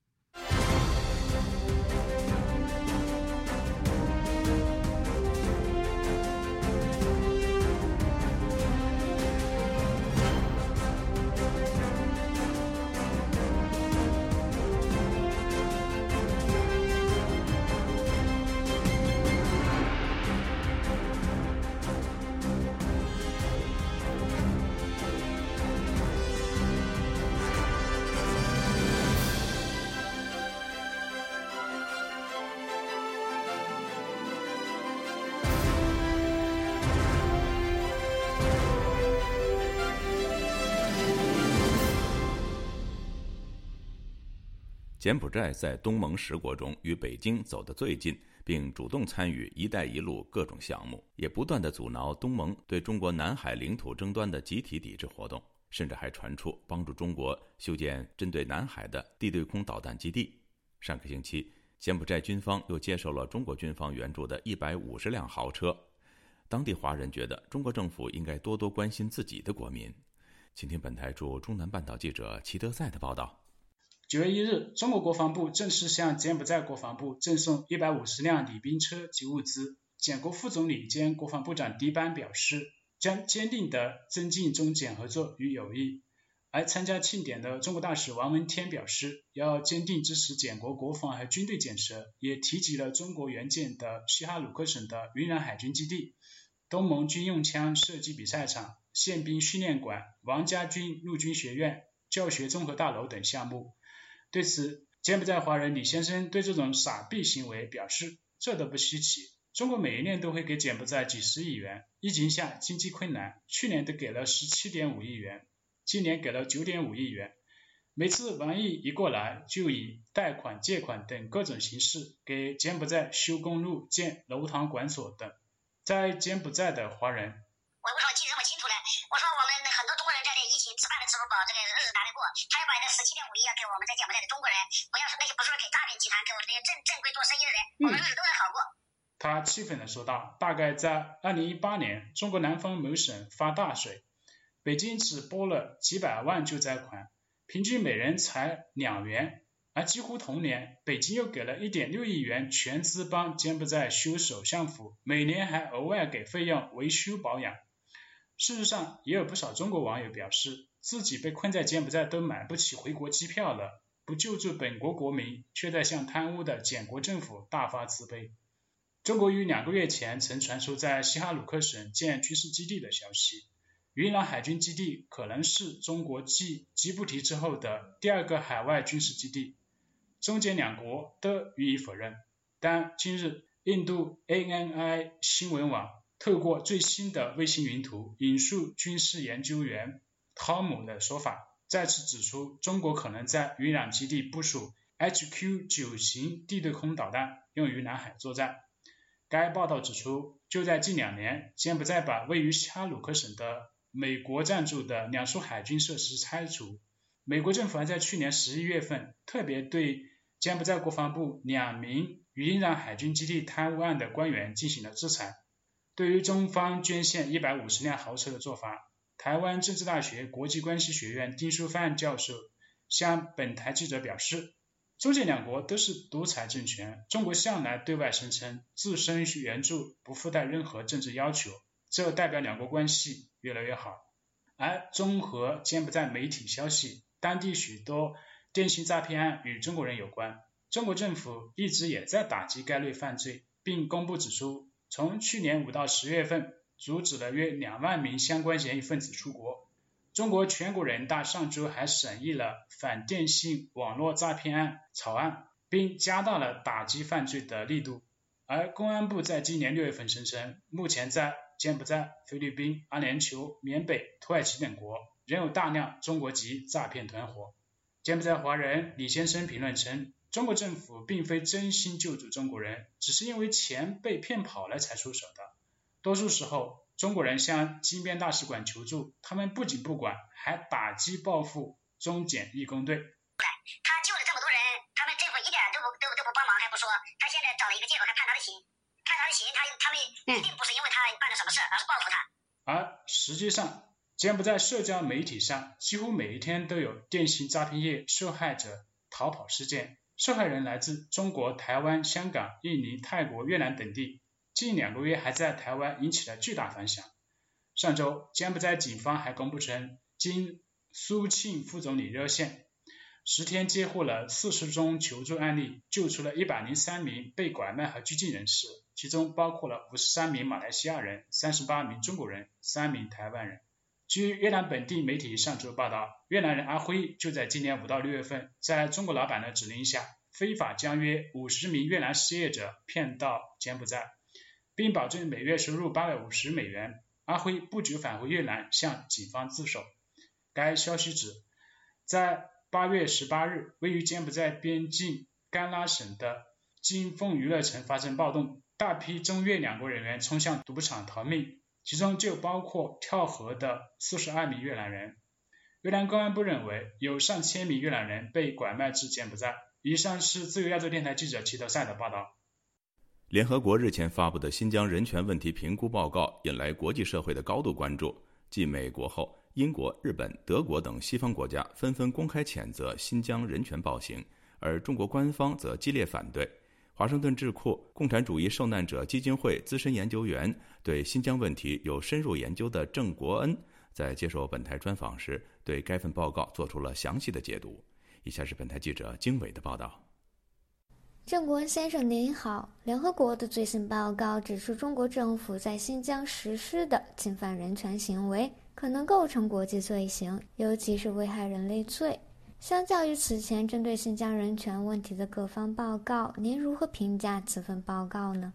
[SPEAKER 1] 柬埔寨在东盟十国中与北京走得最近，并主动参与“一带一路”各种项目，也不断的阻挠东盟对中国南海领土争端的集体抵制活动，甚至还传出帮助中国修建针对南海的地对空导弹基地。上个星期，柬埔寨军方又接受了中国军方援助的一百五十辆豪车。当地华人觉得，中国政府应该多多关心自己的国民。请听本台驻中南半岛记者齐德赛的报道。
[SPEAKER 32] 九月一日，中国国防部正式向柬埔寨国防部赠送一百五十辆礼宾车及物资。柬国副总理兼国防部长迪班表示，将坚定地增进中柬合作与友谊。而参加庆典的中国大使王文天表示，要坚定支持柬国国防和军队建设，也提及了中国援建的西哈努克省的云南海军基地、东盟军用枪射击比赛场、宪兵训练馆、王家军陆军学院、教学综合大楼等项目。对此，柬埔寨华人李先生对这种傻逼行为表示：“这都不稀奇，中国每一年都会给柬埔寨几十亿元，疫情下经济困难，去年都给了十七点五亿元，今年给了九点五亿元。每次王毅一过来，就以贷款、借款等各种形式给柬埔寨修公路、建楼堂馆所等。”在柬埔寨的华人。
[SPEAKER 17] 中国人，不要说那些不是说给诈骗集团，给我们这些正正规做生意的人，我们日子都会好过。
[SPEAKER 32] 他气愤地说道：“大概在二零一八年，中国南方某省发大水，北京只拨了几百万救灾款，平均每人才两元，而几乎同年，北京又给了一点六亿元全资帮柬埔寨修首相府，每年还额外给费用维修保养。”事实上，也有不少中国网友表示，自己被困在柬埔寨都买不起回国机票了，不救助本国国民，却在向贪污的柬国政府大发慈悲。中国于两个月前曾传出在西哈努克省建军事基地的消息，云南海军基地可能是中国继吉布提之后的第二个海外军事基地，中柬两国都予以否认。但今日，印度 ANI 新闻网。透过最新的卫星云图，引述军事研究员汤姆的说法，再次指出中国可能在云南基地部署 HQ 九型地对空导弹，用于南海作战。该报道指出，就在近两年，柬埔寨把位于哈鲁克省的美国赞助的两处海军设施拆除。美国政府还在去年十一月份特别对柬埔寨国防部两名与云南海军基地贪污案的官员进行了制裁。对于中方捐献一百五十辆豪车的做法，台湾政治大学国际关系学院丁书范教授向本台记者表示，中柬两国都是独裁政权，中国向来对外声称自身援助不附带任何政治要求，这代表两国关系越来越好。而综合柬埔寨媒体消息，当地许多电信诈骗案与中国人有关，中国政府一直也在打击该类犯罪，并公布指出。从去年五到十月份，阻止了约两万名相关嫌疑分子出国。中国全国人大上周还审议了反电信网络诈骗案草案，并加大了打击犯罪的力度。而公安部在今年六月份声称，目前在柬埔寨、菲律宾、阿联酋、缅北、土耳其等国，仍有大量中国籍诈骗团伙。柬埔寨华人李先生评论称。中国政府并非真心救助中国人，只是因为钱被骗跑了才出手的。多数时候，中国人向金边大使馆求助，他们不仅不管，还打击报复中检义工队。
[SPEAKER 17] 他救了这么多人，他们政府一点都不都都不帮忙，还不说，他现在找了一个借口，还判他的刑。判他的刑，他他们一定不是因为他办了什么事，而是报复他。
[SPEAKER 32] 而实际上，柬埔寨社交媒体上几乎每一天都有电信诈骗业受害者逃跑事件，受害人来自中国、台湾、香港、印尼、泰国、越南等地，近两个月还在台湾引起了巨大反响。上周，柬埔寨警方还公布称，经苏庆副总理热线，十天接获了四十宗求助案例，救出了一百零三名被拐卖和拘禁人士，其中包括了五十三名马来西亚人、三十八名中国人、三名台湾人。据越南本地媒体上周报道，越南人阿辉就在今年五到六月份，在中国老板的指令下，非法将约五十名越南失业者骗到柬埔寨，并保证每月收入八百五十美元。阿辉不久返回越南，向警方自首。该消息指，在八月十八日，位于柬埔寨边境甘拉省的金凤娱乐城发生暴动，大批中越两国人员冲向赌场逃命，其中就包括跳河的四十二名越南人。越南公安部认为，有上千名越南人被拐卖至柬埔寨。以上是自由亚洲电台记者齐德赛的报道。
[SPEAKER 1] 联合国日前发布的新疆人权问题评估报告引来国际社会的高度关注。继美国后，英国、日本、德国等西方国家纷纷公开谴责新疆人权暴行，而中国官方则激烈反对。华盛顿智库共产主义受难者基金会资深研究员、对新疆问题有深入研究的郑国恩，在接受本台专访时，对该份报告做出了详细的解读。以下是本台记者经纬的报道。
[SPEAKER 33] 郑国恩先生您好，联合国的最新报告指出，中国政府在新疆实施的侵犯人权行为可能构成国际罪行，尤其是危害人类罪。相较于此前针对新疆人权问题的各方报告，您如何评价此份报告呢？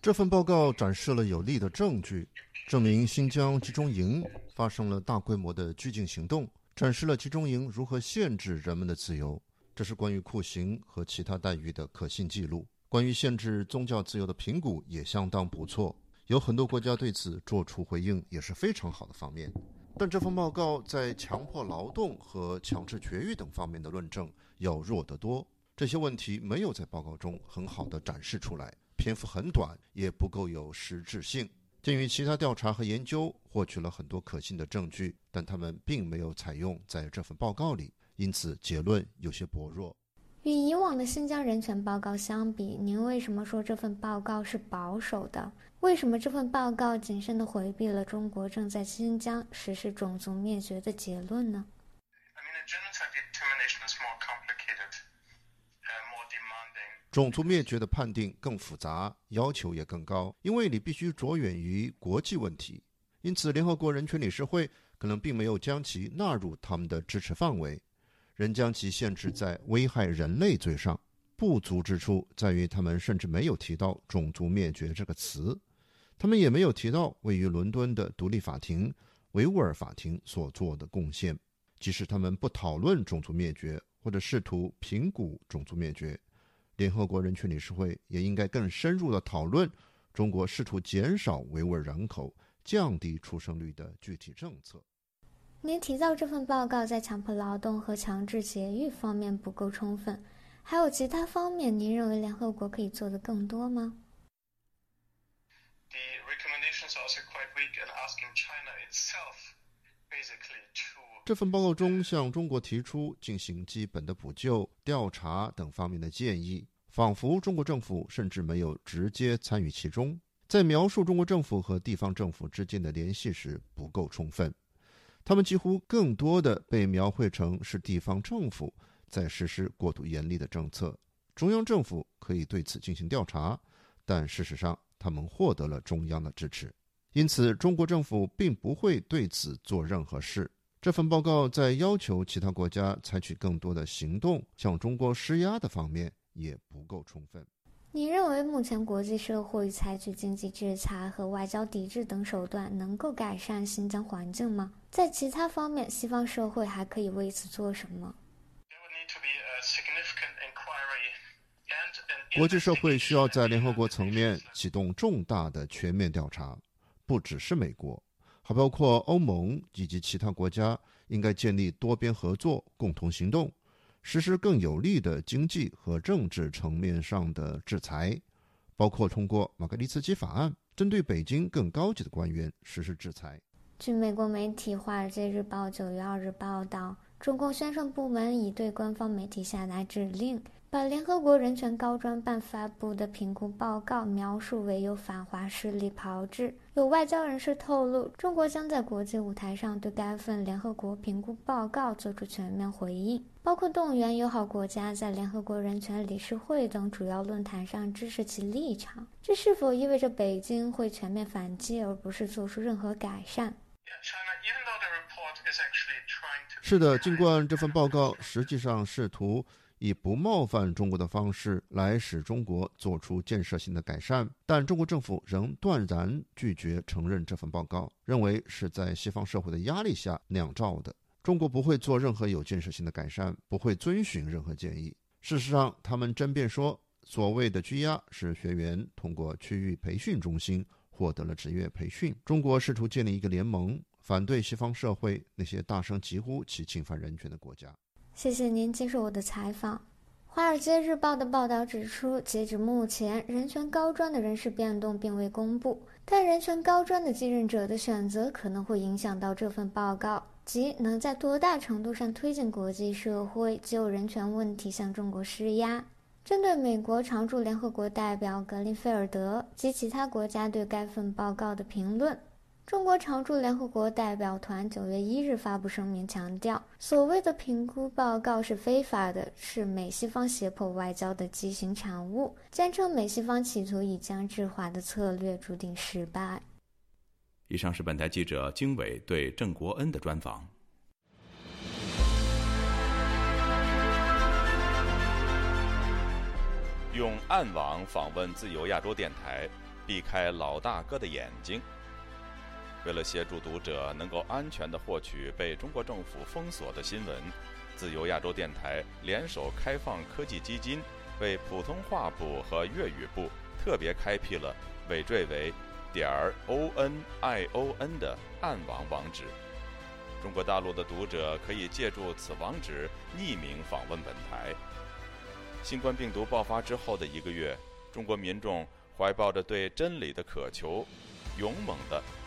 [SPEAKER 34] 这份报告展示了有力的证据。证明新疆集中营发生了大规模的拘禁行动，展示了集中营如何限制人们的自由。这是关于酷刑和其他待遇的可信记录。关于限制宗教自由的评估也相当不错，有很多国家对此做出回应，也是非常好的方面。但这份报告在强迫劳动和强制绝育等方面的论证要弱得多。这些问题没有在报告中很好的展示出来，篇幅很短，也不够有实质性。鉴于其他调查和研究获取了很多可信的证据，但他们并没有采用在这份报告里，因此结论有些薄弱。
[SPEAKER 33] 与以往的新疆人权报告相比，您为什么说这份报告是保守的？为什么这份报告谨慎地回避了中国正在新疆实施种族灭绝的结论呢？
[SPEAKER 34] 种族灭绝的判定更复杂，要求也更高，因为你必须着眼于国际问题。因此，联合国人权理事会可能并没有将其纳入他们的支持范围，仍将其限制在危害人类罪上。不足之处在于，他们甚至没有提到“种族灭绝”这个词，他们也没有提到位于伦敦的独立法庭维吾尔法庭所做的贡献。即使他们不讨论种族灭绝，或者试图评估种族灭绝。联合国人权理事会也应该更深入的讨论中国试图减少维吾尔人口、降低出生率的具体政策。
[SPEAKER 33] 您提到这份报告在强迫劳动和强制节育方面不够充分，还有其他方面，您认为联合国可以做的更多吗？
[SPEAKER 34] 这份报告中向中国提出进行基本的补救、调查等方面的建议，仿佛中国政府甚至没有直接参与其中。在描述中国政府和地方政府之间的联系时不够充分，他们几乎更多的被描绘成是地方政府在实施过度严厉的政策，中央政府可以对此进行调查，但事实上他们获得了中央的支持，因此中国政府并不会对此做任何事。这份报告在要求其他国家采取更多的行动向中国施压的方面也不够充分。
[SPEAKER 33] 你认为目前国际社会采取经济制裁和外交抵制等手段能够改善新疆环境吗？在其他方面，西方社会还可以为此做什么？
[SPEAKER 34] 国际社会需要在联合国层面启动重大的全面调查，不只是美国。还包括欧盟以及其他国家应该建立多边合作，共同行动，实施更有力的经济和政治层面上的制裁，包括通过马格利茨基法案，针对北京更高级的官员实施制裁。
[SPEAKER 33] 据美国媒体《华尔街日报》九月二日报道，中共宣传部门已对官方媒体下达指令。把联合国人权高专办发布的评估报告描述为由反华势力炮制。有外交人士透露，中国将在国际舞台上对该份联合国评估报告作出全面回应，包括动员友好国家在联合国人权理事会等主要论坛上支持其立场。这是否意味着北京会全面反击，而不是做出任何改善？
[SPEAKER 34] 是的，尽管这份报告实际上试图。以不冒犯中国的方式来使中国做出建设性的改善，但中国政府仍断然拒绝承认这份报告，认为是在西方社会的压力下酿造的。中国不会做任何有建设性的改善，不会遵循任何建议。事实上，他们争辩说，所谓的拘押是学员通过区域培训中心获得了职业培训。中国试图建立一个联盟，反对西方社会那些大声疾呼其侵犯人权的国家。
[SPEAKER 33] 谢谢您接受我的采访。《华尔街日报》的报道指出，截止目前，人权高专的人事变动并未公布，但人权高专的继任者的选择可能会影响到这份报告，即能在多大程度上推进国际社会就人权问题向中国施压。针对美国常驻联合国代表格林菲尔德及其他国家对该份报告的评论。中国常驻联合国代表团九月一日发布声明，强调所谓的评估报告是非法的，是美西方胁迫外交的畸形产物，坚称美西方企图以僵制华的策略注定失败。
[SPEAKER 1] 以上是本台记者经纬对郑国恩的专访。用暗网访问自由亚洲电台，避开老大哥的眼睛。为了协助读者能够安全地获取被中国政府封锁的新闻，自由亚洲电台联手开放科技基金，为普通话部和粤语部特别开辟了尾缀为点儿 o n i o n 的暗网网址。中国大陆的读者可以借助此网址匿名访问本台。新冠病毒爆发之后的一个月，中国民众怀抱着对真理的渴求，勇猛地。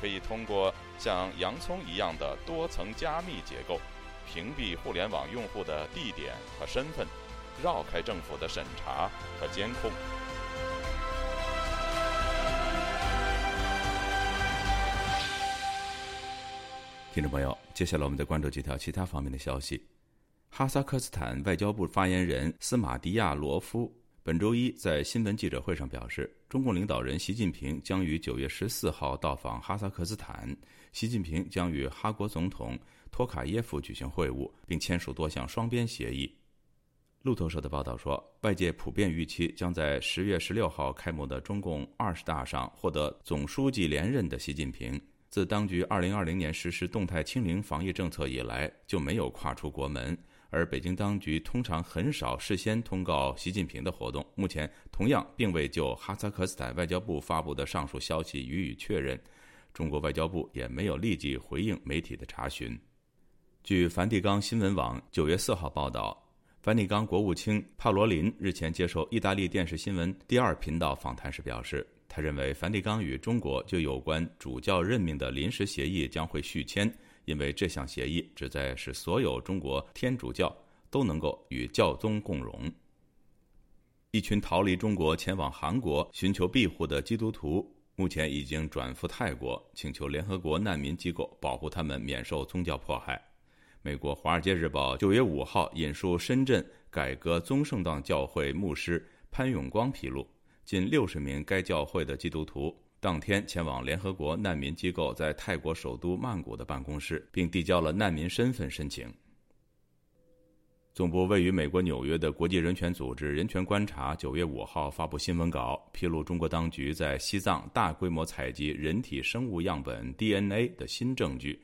[SPEAKER 1] 可以通过像洋葱一样的多层加密结构，屏蔽互联网用户的地点和身份，绕开政府的审查和监控。听众朋友，接下来我们再关注几条其他方面的消息。哈萨克斯坦外交部发言人斯马迪亚罗夫本周一在新闻记者会上表示，中共领导人习近平将于九月十四号到访哈萨克斯坦，习近平将与哈国总统托卡耶夫举行会晤，并签署多项双边协议。路透社的报道说，外界普遍预期将在十月十六号开幕的中共二十大上获得总书记连任的习近平，自当局二零二零年实施动态清零防疫政策以来就没有跨出国门，而北京当局通常很少事先通告习近平的活动。目前同样并未就哈萨克斯坦外交部发布的上述消息予以确认，中国外交部也没有立即回应媒体的查询。据梵蒂冈新闻网九月四号报道。梵蒂冈国务卿帕罗林日前接受意大利电视新闻第二频道访谈时表示，他认为梵蒂冈与中国就有关主教任命的临时协议将会续签，因为这项协议旨在使所有中国天主教都能够与教宗共荣。一群逃离中国前往韩国寻求庇护的基督徒，目前已经转赴泰国，请求联合国难民机构保护他们免受宗教迫害。美国《华尔街日报》九月五号引述深圳改革宗圣堂教会牧师潘永光披露，近六十名该教会的基督徒当天前往联合国难民机构在泰国首都曼谷的办公室，并递交了难民身份申请。总部位于美国纽约的国际人权组织“人权观察”九月五号发布新闻稿，披露中国当局在西藏大规模采集人体生物样本 DNA 的新证据。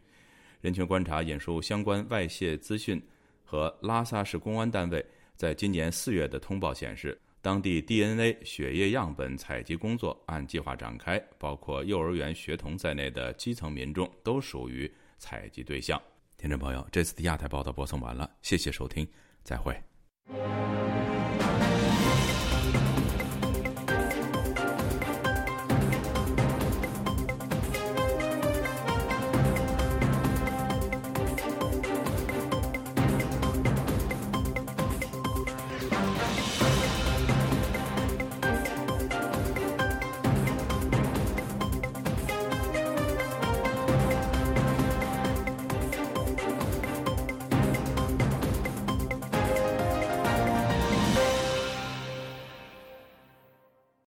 [SPEAKER 1] 人权观察引述相关外泄资讯和拉萨市公安单位在今年四月的通报显示，当地 DNA 血液样本采集工作按计划展开，包括幼儿园学童在内的基层民众都属于采集对象。听众朋友，这次的亚太报道播送完了，谢谢收听，再会。